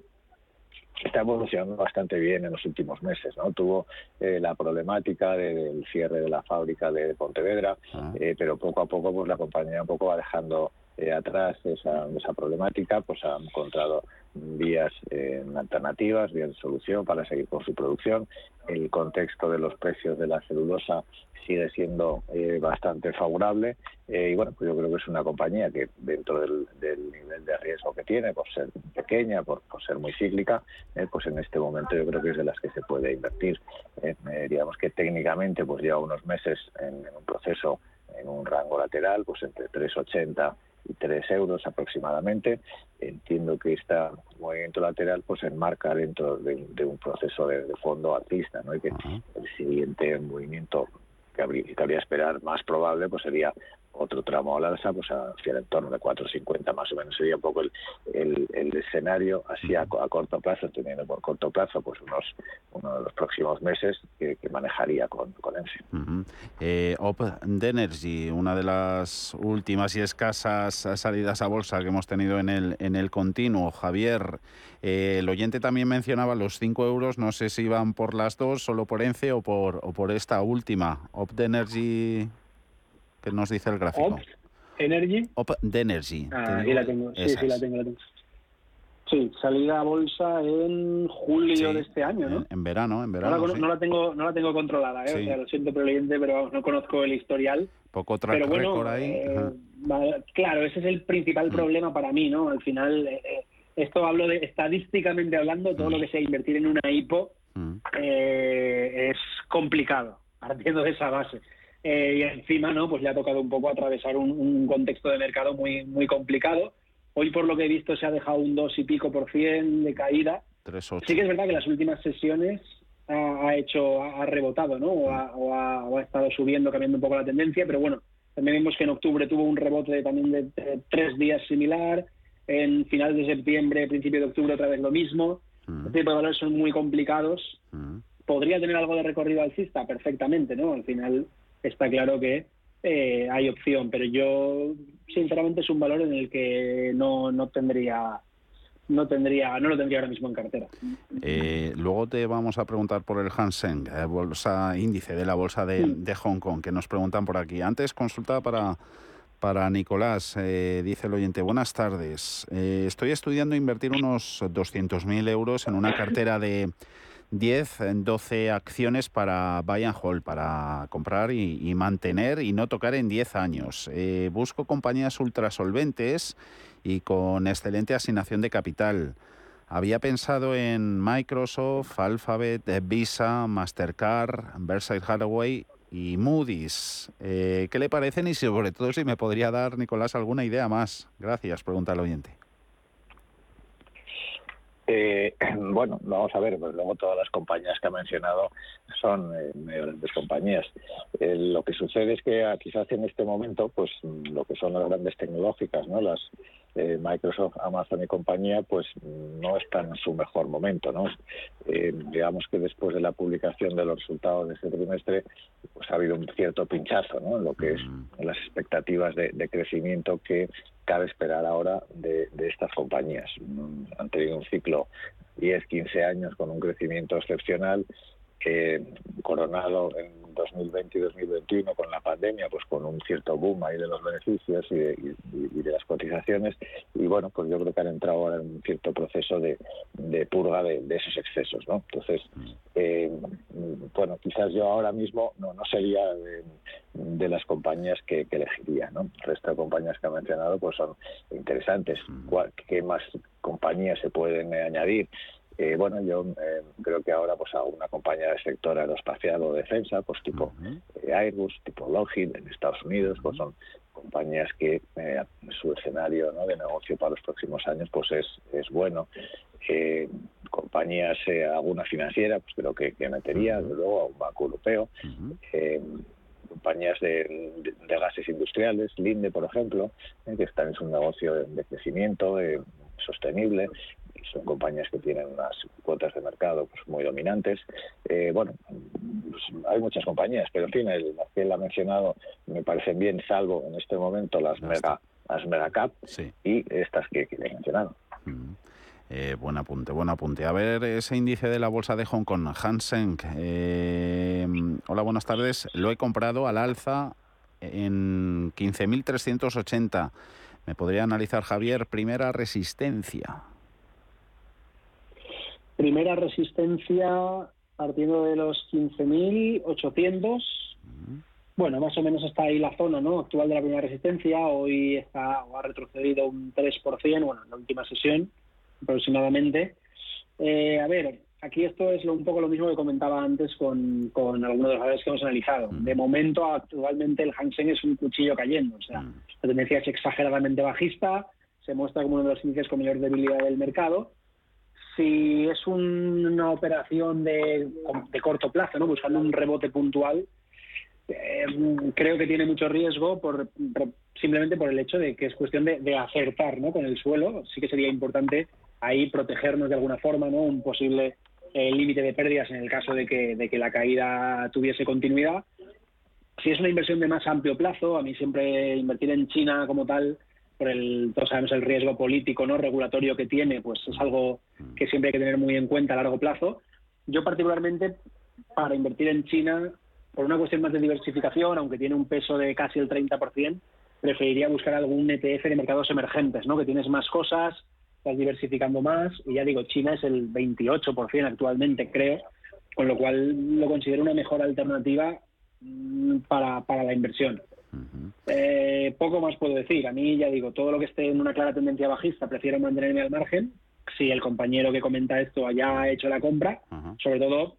está evolucionando bastante bien en los últimos meses. ¿no? Tuvo eh, la problemática de- del cierre de la fábrica de Pontevedra, eh, pero poco a poco pues la compañía un poco va dejando eh, atrás esa, esa problemática, pues ha encontrado vías eh, alternativas, vías de solución para seguir con su producción. El contexto de los precios de la celulosa sigue siendo eh, bastante favorable eh, y bueno, pues yo creo que es una compañía que dentro del, del nivel de riesgo que tiene, por ser pequeña, por, por ser muy cíclica, eh, pues en este momento yo creo que es de las que se puede invertir. Eh, eh, digamos que técnicamente pues lleva unos meses en, en un proceso, en un rango lateral, pues entre 3,80 y 3 euros aproximadamente. Entiendo que este movimiento lateral pues se enmarca dentro de, de un proceso de, de fondo alcista, ¿no? Y que el siguiente movimiento que habría, que habría esperar más probable pues sería otro tramo al alza pues hacia el entorno de 4.50 más o menos sería un poco el, el, el escenario así a, co- a corto plazo teniendo por corto plazo pues unos uno de los próximos meses que, que manejaría con, con ENSE. Ujú. Eh, Op de Energy, una de las últimas y escasas salidas a bolsa que hemos tenido en el, en el continuo. Javier, eh, el oyente también mencionaba los 5 euros, no sé si van por las dos, solo por ENCE o por, o por esta última. Op de Energy, ¿qué nos dice el gráfico? Ops, Energy. Op de Energy. Ah, digo la tengo. Sí, sí, la tengo, la tengo. Sí, salida a bolsa en julio Sí, de este año, ¿no? En, en verano, en No verano. la, cono- sí. no la tengo, no la tengo controlada, ¿eh? Sí. O sea, lo siento oyente, pero vamos, no conozco el historial. Poco track pero bueno, record ahí. eh, claro, ese es el principal problema para mí, ¿no? Al final, eh, eh, esto hablo de estadísticamente hablando, todo lo que sea invertir en una IPO eh, es complicado, partiendo de esa base. Eh, y encima, ¿no? Pues le ha tocado un poco atravesar un, un contexto de mercado muy, muy complicado. Hoy, por lo que he visto, se ha dejado un dos y pico por cien de caída. 3,8. Sí que es verdad que las últimas sesiones ha, ha hecho, ha, rebotado, ¿no? O ha, o ha- o ha estado subiendo, cambiando un poco la tendencia, pero bueno, también vemos que en octubre tuvo un rebote también de, de tres días similar, en finales de septiembre, principio de octubre otra vez lo mismo. Este tipo de valores son muy complicados. ¿Podría tener algo de recorrido alcista? Perfectamente, ¿no? Al final está claro que eh, hay opción, pero yo sinceramente es un valor en el que no, no tendría no tendría no lo tendría ahora mismo en cartera. Eh, luego te vamos a preguntar por el Hang eh, bolsa índice de la bolsa de, de, Hong Kong, que nos preguntan por aquí. Antes consulta para para Nicolás, dice el oyente, buenas tardes. estoy estudiando invertir unos 200.000 euros en una cartera de 10, 12 acciones para buy and hold, para comprar y, mantener y no tocar en 10 años. Eh, busco compañías ultrasolventes y con excelente asignación de capital. Había pensado en Microsoft, Alphabet, Visa, Mastercard, Berkshire Hathaway y Moody's. Eh, ¿Qué le parecen y sobre todo si me podría dar, Nicolás, alguna idea más? Gracias, pregunta el oyente. Eh, <clears throat> bueno, vamos a ver, pues luego todas las compañías que ha mencionado son eh, grandes compañías. Eh, lo que sucede es que ah, quizás en este momento, pues lo que son las grandes tecnológicas, ¿no? Las eh, Microsoft, Amazon y compañía, pues no están en su mejor momento, ¿no? digamos que después de la publicación de los resultados de este trimestre, pues ha habido un cierto pinchazo, ¿no? En lo que es mm. las expectativas de, de crecimiento que cabe esperar ahora de, estas compañías. Han tenido un ciclo 10, 15 años con un crecimiento excepcional que coronado en 2020 y 2021 con la pandemia, pues con un cierto boom ahí de los beneficios y de, las cotizaciones. Y bueno, pues yo creo que han entrado ahora en un cierto proceso de, purga de, esos excesos, ¿no? Entonces, eh, bueno, quizás yo ahora mismo no, no sería de, las compañías que, elegiría, ¿no? El resto de compañías que ha mencionado pues son interesantes. ¿Qué más compañías se pueden añadir? Eh, bueno, yo eh, creo que ahora pues alguna compañía del sector aeroespacial o defensa, pues tipo eh, Airbus, tipo Lockheed en Estados Unidos, pues son compañías que su escenario de negocio para los próximos años pues es, es bueno. compañías, alguna financiera, pues creo que, que metería, luego, un banco europeo. compañías de, gases industriales, Linde, por ejemplo, que están en su negocio de, de crecimiento sostenible son compañías que tienen unas cuotas de mercado pues, muy dominantes. Eh, bueno, pues, hay muchas compañías, pero en fin, las que él ha mencionado me parecen bien, salvo en este momento las mega, las mega cap y estas que, que he mencionado. Mm. Eh, buen apunte, buen apunte. A ver, ese índice de la bolsa de Hong Kong, Hansen. Eh, hola, buenas tardes. Lo he comprado al alza en 15.380. ¿Me podría analizar, Javier, primera resistencia? Primera resistencia partiendo de los 15.800. Bueno, más o menos está ahí la zona ¿no? actual de la primera resistencia. Hoy está o ha retrocedido un 3%, bueno, en la última sesión aproximadamente. Eh, a ver, aquí esto es un poco lo mismo que comentaba antes con, con algunos de los valores que hemos analizado. De momento, actualmente el Hang Seng es un cuchillo cayendo. O sea, la tendencia es exageradamente bajista, se muestra como uno de los índices con mayor debilidad del mercado si es una operación de, corto plazo, ¿no? buscando un rebote puntual, eh, creo que tiene mucho riesgo por, simplemente por el hecho de que es cuestión de, acertar ¿no? con el suelo. Sí que sería importante ahí protegernos de alguna forma, ¿no? un posible eh, límite de pérdidas en el caso de que, de que la caída tuviese continuidad. Si es una inversión de más amplio plazo, a mí siempre invertir en China como tal por el, todos sabemos el riesgo político, no regulatorio que tiene, pues es algo que siempre hay que tener muy en cuenta a largo plazo. Yo particularmente para invertir en China, por una cuestión más de diversificación, aunque tiene un peso de casi el 30%, preferiría buscar algún ETF de mercados emergentes, ¿no? Que tienes más cosas, estás diversificando más, y ya digo, China es el 28% actualmente, creo, con lo cual lo considero una mejor alternativa mm, para, para la inversión. Eh, poco más puedo decir. A mí, ya digo, todo lo que esté en una clara tendencia bajista, prefiero mantenerme al margen. Si el compañero que comenta esto haya hecho la compra, sobre todo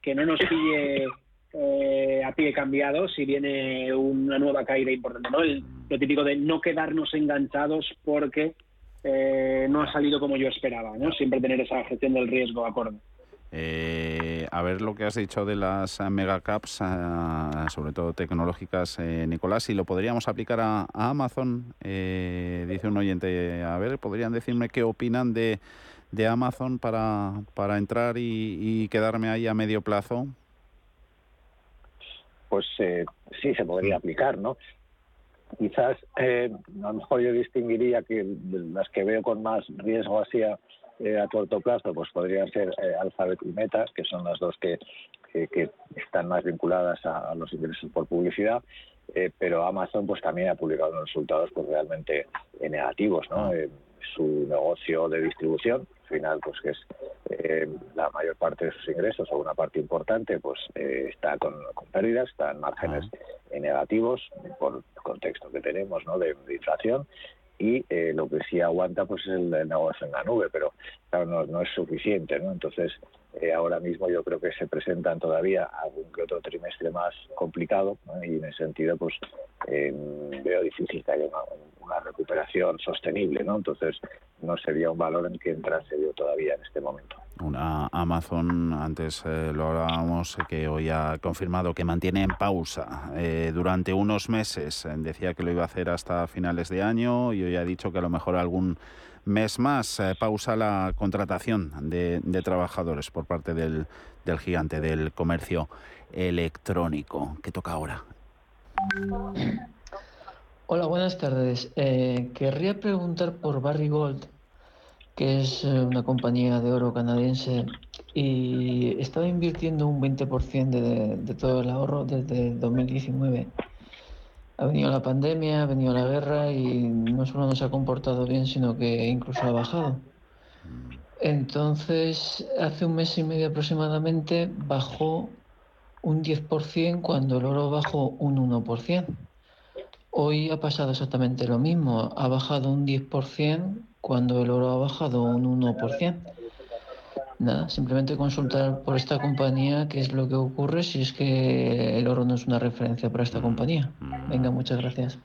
que no nos pille eh, a pie cambiado si viene una nueva caída importante. ¿no? lo típico de no quedarnos enganchados porque eh, no ha salido como yo esperaba. ¿no? Siempre tener esa gestión del riesgo acorde. Eh, a ver lo que has dicho de las megacaps, eh, sobre todo tecnológicas, eh, Nicolás, si lo podríamos aplicar a, Amazon. dice un oyente, a ver, ¿podrían decirme qué opinan de, de Amazon para, para entrar y, quedarme ahí a medio plazo? Pues eh, sí, se podría aplicar, ¿no? Quizás eh, a lo mejor yo distinguiría que las que veo con más riesgo así a, eh, a corto plazo, pues podrían ser Alphabet y Meta, que son las dos que, que, están más vinculadas a, los ingresos por publicidad. pero Amazon pues también ha publicado unos resultados pues realmente negativos, ¿no? Ah su negocio de distribución, al final, pues que es eh, la mayor parte de sus ingresos o una parte importante, pues eh, está con, pérdidas, está en márgenes negativos por el contexto que tenemos ¿no? de, inflación y eh, lo que sí aguanta pues es el, negocio en la nube, pero claro, no, no es suficiente, ¿no? Entonces, eh, ahora mismo yo creo que se presentan todavía algún que otro trimestre más complicado y en ese sentido pues eh, veo difícil que haya una, recuperación sostenible, ¿no? Entonces no sería un valor en que entrase yo todavía en este momento. Una Amazon, antes eh, lo hablábamos, que hoy ha confirmado que mantiene en pausa durante unos meses. Decía que lo iba a hacer hasta finales de año y hoy ha dicho que a lo mejor algún mes más eh, pausa la contratación de, trabajadores por parte del, gigante del comercio electrónico. ¿Qué toca ahora? Hola, buenas tardes. Eh, querría preguntar por Barry Gold, que es eh, una compañía de oro canadiense y estaba invirtiendo un 20% de, de todo el ahorro desde 2019 ha venido la pandemia, ha venido la guerra y no solo no se ha comportado bien, sino que incluso ha bajado. Entonces, hace un mes y medio aproximadamente bajó un 10% cuando el oro bajó un 1%. Hoy ha pasado exactamente lo mismo, ha bajado un 10% cuando el oro ha bajado un 1%. Nada, simplemente consultar por esta compañía qué es lo que ocurre si es que el oro no es una referencia para esta compañía. Venga, muchas gracias.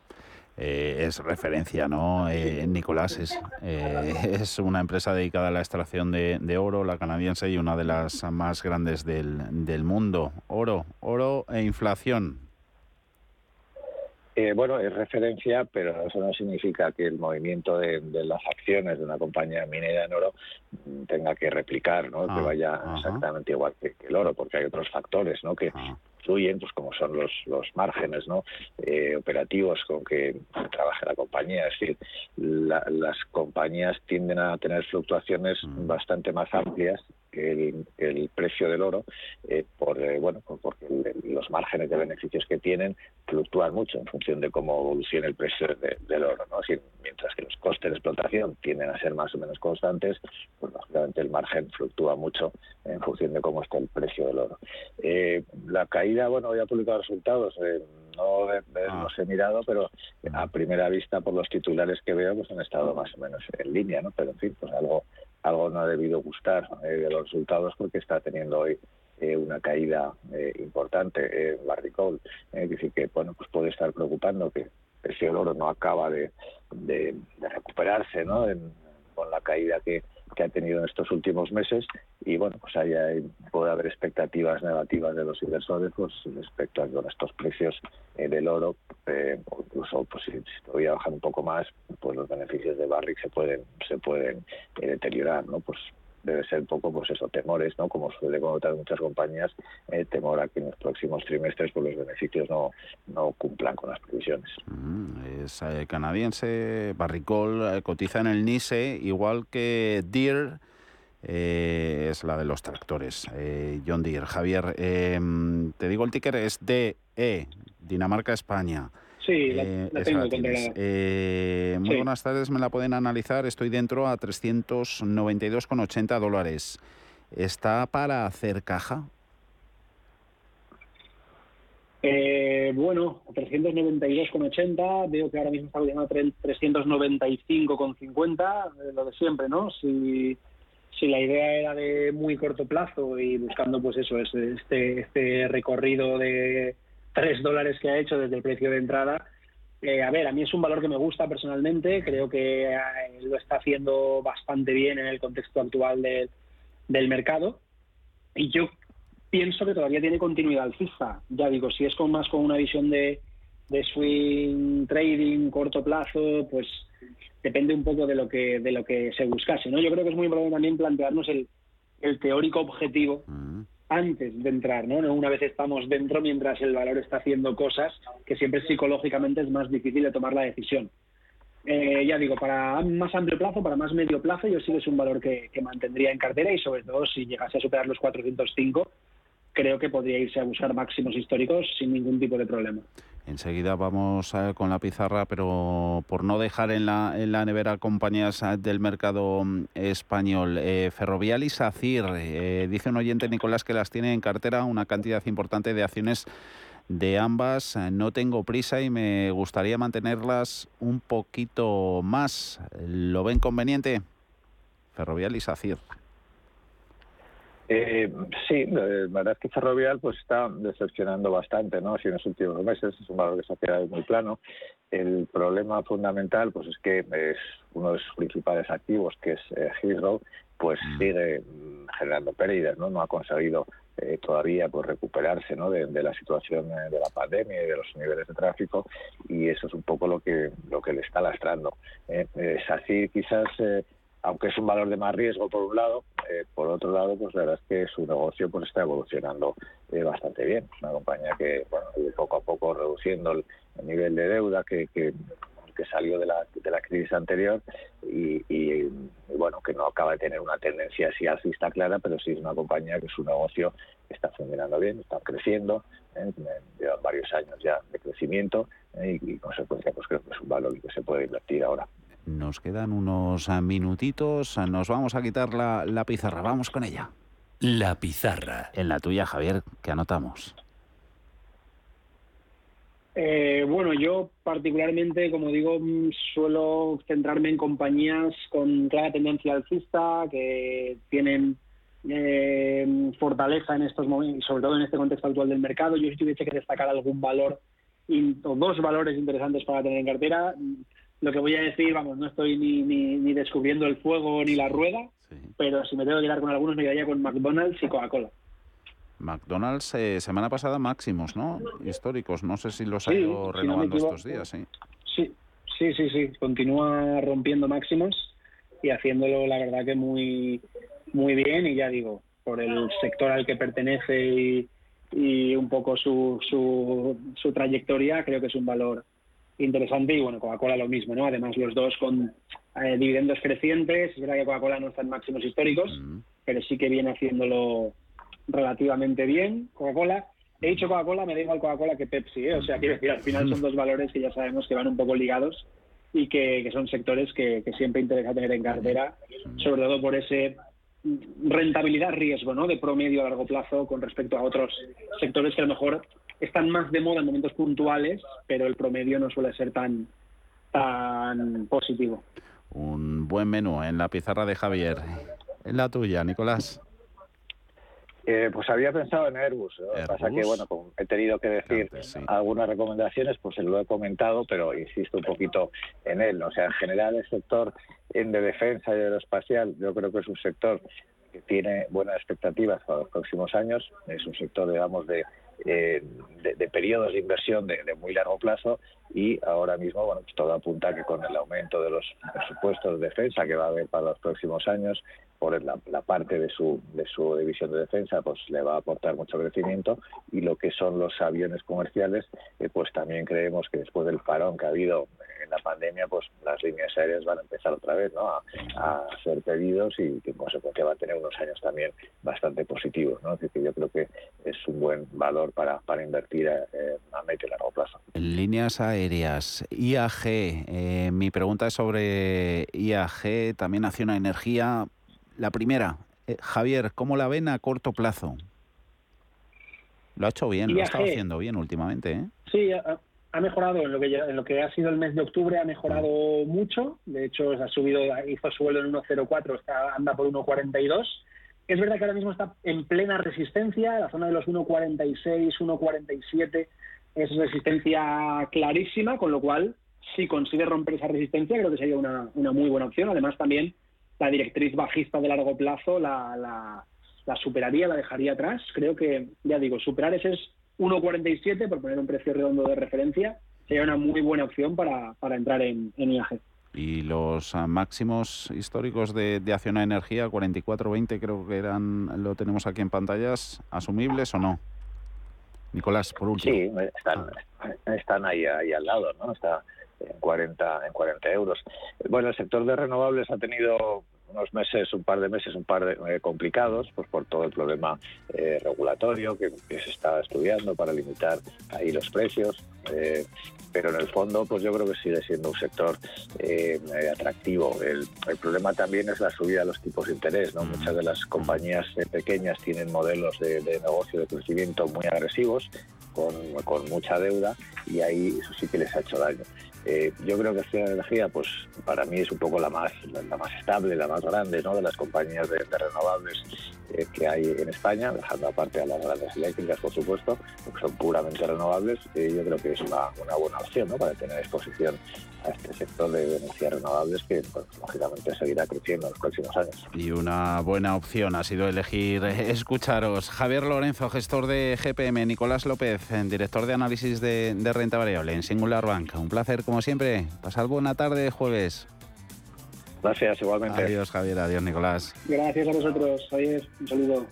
Eh, es referencia, ¿no? Eh, Nicolás es, eh, <laughs> es una empresa dedicada a la extracción de, de, oro, la canadiense, y una de las más grandes del, del mundo. Oro, oro e inflación. Eh, bueno, es referencia, pero eso no significa que el movimiento de, las acciones de una compañía minera en oro tenga que replicar, ¿no? que ah, vaya exactamente igual que, el oro, porque hay otros factores, ¿no? Que ah. influyen, pues como son los, los márgenes, ¿no? Eh, operativos con que trabaja la compañía. Es decir, las compañías tienden a tener fluctuaciones mm. bastante más amplias que el, precio del oro, eh, por, eh, bueno, porque los márgenes de beneficios que tienen fluctúan mucho en función de cómo evoluciona el precio del oro. ¿no? mientras que los costes de explotación tienden a ser más o menos constantes, pues lógicamente el margen fluctúa mucho en función de cómo está el precio del oro. Eh, la caída, bueno, hoy ha publicado resultados. no ah. los he mirado, pero a primera vista por los titulares que veo, pues han estado más o menos en línea, ¿no? Pero en fin, pues algo algo no ha debido gustar eh, de los resultados porque está teniendo hoy eh, una caída eh, importante en Barry Es decir, que bueno, pues puede estar preocupando que ese oro no acaba de, de, recuperarse ¿no? con la caída que, que ha tenido en estos últimos meses. Y bueno pues ahí puede haber expectativas negativas de los inversores pues respecto a estos precios eh, del oro eh, incluso pues si, todavía bajan un poco más pues los beneficios de Barrick se pueden se pueden eh, deteriorar no pues debe ser poco pues eso temores no como suele con otras muchas compañías eh, temor a que en los próximos trimestres pues los beneficios no no cumplan con las previsiones. Mm, es eh, canadiense Barricol eh, cotiza en el NISE igual que Deere es la de los tractores John Deere. Javier te digo el ticker es DE Dinamarca España Sí, la, eh, tengo eh, muy buenas tardes, me la pueden analizar. Estoy dentro a 392,80 dólares. ¿Está para hacer caja? Eh, bueno, 392,80. Veo que ahora mismo está llegando a 395,50. lo de siempre, ¿no? Si, si la idea era de muy corto plazo y buscando, pues eso, este, este recorrido de 3 dólares que ha hecho desde el precio de entrada. Eh, a ver, a mí es un valor que me gusta personalmente, creo que eh, lo está haciendo bastante bien en el contexto actual del mercado y yo pienso que todavía tiene continuidad alcista. Ya digo, si es con más con una visión de, de swing trading, corto plazo, pues depende un poco de lo que de lo que se buscase. ¿no? Yo creo que es muy importante también plantearnos el, el teórico objetivo antes de entrar, ¿no? Una vez estamos dentro, mientras el valor está haciendo cosas que siempre psicológicamente es más difícil de tomar la decisión. Eh, ya digo, para más amplio plazo, para más medio plazo, yo sí que es un valor que, que mantendría en cartera y sobre todo si llegase a superar los 405, creo que podría irse a buscar máximos históricos sin ningún tipo de problema. Enseguida vamos eh, con la pizarra, pero por no dejar en la, en la nevera compañías eh, del mercado mm, español, eh, Ferrovial y SACIR, dice un oyente Nicolás que las tiene en cartera una cantidad importante de acciones de ambas. No tengo prisa y me gustaría mantenerlas un poquito más. ¿Lo ven conveniente? Ferrovial y SACIR. Eh, sí, la verdad es que Ferrovial pues está decepcionando bastante, ¿no? Así en los últimos meses es un valor que se ha quedado muy plano. El problema fundamental pues es que es uno de sus principales activos, que es eh, Heathrow, pues mm. sigue mm, generando pérdidas, ¿no? No ha conseguido eh, todavía pues recuperarse, ¿no? De, la situación eh, de la pandemia y de los niveles de tráfico y eso es un poco lo que lo que le está lastrando. Eh, es así quizás aunque es un valor de más riesgo por un lado, eh, por otro lado, pues la verdad es que su negocio pues está evolucionando eh, bastante bien. Una compañía que, bueno, poco a poco reduciendo el, nivel de deuda que, que, salió de la, de la crisis anterior y, bueno, que no acaba de tener una tendencia así alcista clara, pero sí es una compañía que su negocio está funcionando bien, está creciendo, ¿eh? llevan varios años ya de crecimiento y, y, consecuencia pues creo que es un valor que se puede invertir ahora. Nos quedan unos ah, minutitos, nos vamos a quitar la, la pizarra, vamos con ella. La pizarra. En la tuya, Javier, ¿qué anotamos? Eh, bueno, yo particularmente, como digo, mm, suelo centrarme en compañías con clara tendencia alcista, que tienen eh, fortaleza en estos momentos, sobre todo en este contexto actual del mercado. Yo si tuviese que destacar algún valor o dos valores interesantes para tener en cartera, lo que voy a decir, vamos, no estoy ni, ni, descubriendo el fuego ni la rueda, pero si me tengo que quedar con algunos, me quedaría con McDonald's y Coca-Cola. McDonald's, eh, semana pasada máximos, ¿no? Históricos. No sé si los ha ido renovando estos días, sí. Sí, sí, sí, sí. Continúa rompiendo máximos y haciéndolo, la verdad, que muy, muy bien. Y ya digo, por el sector al que pertenece y, y un poco su, su, su trayectoria, creo que es un valor interesante y bueno, Coca-Cola lo mismo, ¿no? Además los dos con eh, dividendos crecientes, es verdad que Coca-Cola no está en máximos históricos, pero sí que viene haciéndolo relativamente bien, Coca-Cola. He dicho Coca-Cola, me da igual Coca-Cola que Pepsi, ¿eh? o sea, quiero decir, al final son dos valores que ya sabemos que van un poco ligados y que, son sectores que, siempre interesa tener en cartera, sobre todo por ese rentabilidad-riesgo, ¿no? De promedio a largo plazo con respecto a otros sectores que a lo mejor están más de moda en momentos puntuales, pero el promedio no suele ser tan, tan positivo. Un buen menú en la pizarra de Javier. En la tuya, Nicolás. Eh, pues había pensado en Airbus. Lo que pasa que, bueno, he tenido que decir algunas recomendaciones, pues se lo he comentado, pero insisto un poquito en él. O sea, en general el sector de defensa y aeroespacial yo creo que es un sector que tiene buenas expectativas para los próximos años. Es un sector, digamos, de eh, de, periodos de inversión de, muy largo plazo y ahora mismo bueno pues todo apunta que con el aumento de los presupuestos de defensa que va a haber para los próximos años por la, parte de su, de su división de defensa, pues le va a aportar mucho crecimiento y lo que son los aviones comerciales, eh, pues también creemos que después del parón que ha habido en la pandemia, pues las líneas aéreas van a empezar otra vez ¿no? a, hacer pedidos y que en consecuencia va a tener unos años también bastante positivos. ¿no? Así que yo creo que es un buen valor para, para invertir a, eh, a medio y largo plazo. Líneas aéreas, IAG, eh, mi pregunta es sobre IAG, también Acción a Energía. La primera, eh, Javier, ¿cómo la ven a corto plazo? Lo ha hecho bien, lo ha estado haciendo bien últimamente. ¿eh? Sí, ha, mejorado en lo, que en lo que ha sido el mes de octubre, ha mejorado mucho. De hecho, ha subido, hizo su vuelo en 1.04, está, anda por 1.42. Es verdad que ahora mismo está en plena resistencia, la zona de los 1.46, 1.47 es resistencia clarísima, con lo cual, si consigue romper esa resistencia, creo que sería una, una muy buena opción. Además, también la directriz bajista de largo plazo la, la, superaría, la dejaría atrás. Creo que, ya digo, superar ese es 1,47, por poner un precio redondo de referencia, sería una muy buena opción para, para entrar en, en IAG. Y los ah, máximos históricos de, de Acciona Energía, 44-20 creo que eran, lo tenemos aquí en pantallas, ¿asumibles o no? Nicolás, por último. Sí, están, están ahí, ahí al lado, ¿no? Está en 40, en 40 euros. Bueno, el sector de renovables ha tenido unos meses, un par de meses, un par de eh, complicados, pues por todo el problema eh, regulatorio que, se está estudiando para limitar ahí los precios. Eh, pero en el fondo, pues yo creo que sigue siendo un sector atractivo. El, problema también es la subida de los tipos de interés. ¿no? Muchas de las compañías pequeñas tienen modelos de, de negocio de crecimiento muy agresivos, con, con mucha deuda, y ahí eso sí que les ha hecho daño. Eh, yo creo que Acción Energía, pues para mí es un poco la más, la, más estable, la más grande ¿no? de las compañías de, renovables eh, que hay en España, dejando aparte a las grandes eléctricas, por supuesto, que son puramente renovables. Eh, yo creo que es una, una buena opción ¿no? para tener exposición a este sector de energías renovables que, pues, lógicamente, seguirá creciendo en los próximos años. Y una buena opción ha sido elegir escucharos. Javier Lorenzo, gestor de GPM, Nicolás López, director de análisis de, de renta variable en Singular Bank. Un placer como siempre. Pasad buena tarde jueves. Gracias, igualmente. Adiós, Javier. Adiós, Nicolás. Gracias a vosotros. Adiós. Un saludo.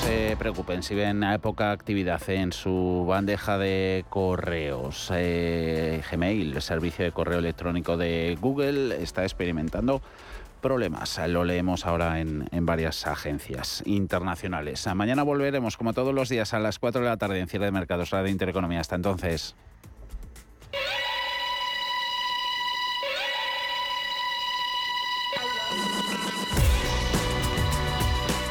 Se preocupen si ven a poca actividad en su bandeja de correos. Eh, Gmail, el servicio de correo electrónico de Google, está experimentando problemas. Lo leemos ahora en, varias agencias internacionales. Mañana volveremos, como todos los días, a las 4 de la tarde en Cierre de Mercados, de Intereconomía. Hasta entonces.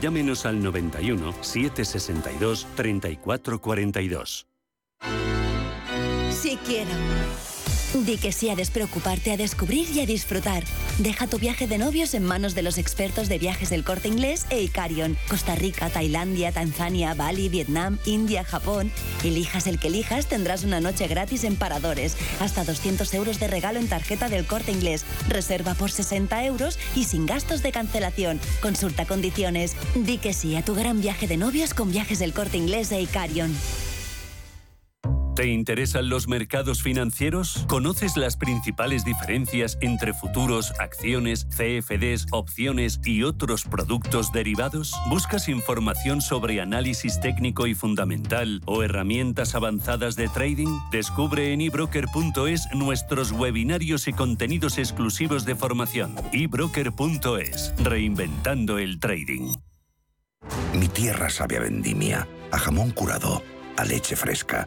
llámenos al 91 762 3442. Si quiero. Di que sí a despreocuparte, a descubrir y a disfrutar. Deja tu viaje de novios en manos de los expertos de viajes del corte inglés e Icarion. Costa Rica, Tailandia, Tanzania, Bali, Vietnam, India, Japón. Elijas el que elijas, tendrás una noche gratis en paradores. Hasta 200 euros de regalo en tarjeta del corte inglés. Reserva por 60 euros y sin gastos de cancelación. Consulta condiciones. Di que sí a tu gran viaje de novios con viajes del corte inglés e Icarion. ¿Te interesan los mercados financieros? ¿Conoces las principales diferencias entre futuros, acciones, CFDs, opciones y otros productos derivados? ¿Buscas información sobre análisis técnico y fundamental o herramientas avanzadas de trading? Descubre en ebroker.es nuestros webinarios y contenidos exclusivos de formación. ebroker.es, reinventando el trading. Mi tierra sabe a vendimia, a jamón curado, a leche fresca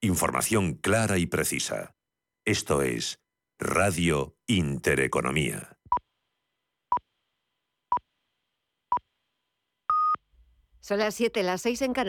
Información clara y precisa. Esto es Radio Intereconomía. Son las 7, las 6 en Canarias.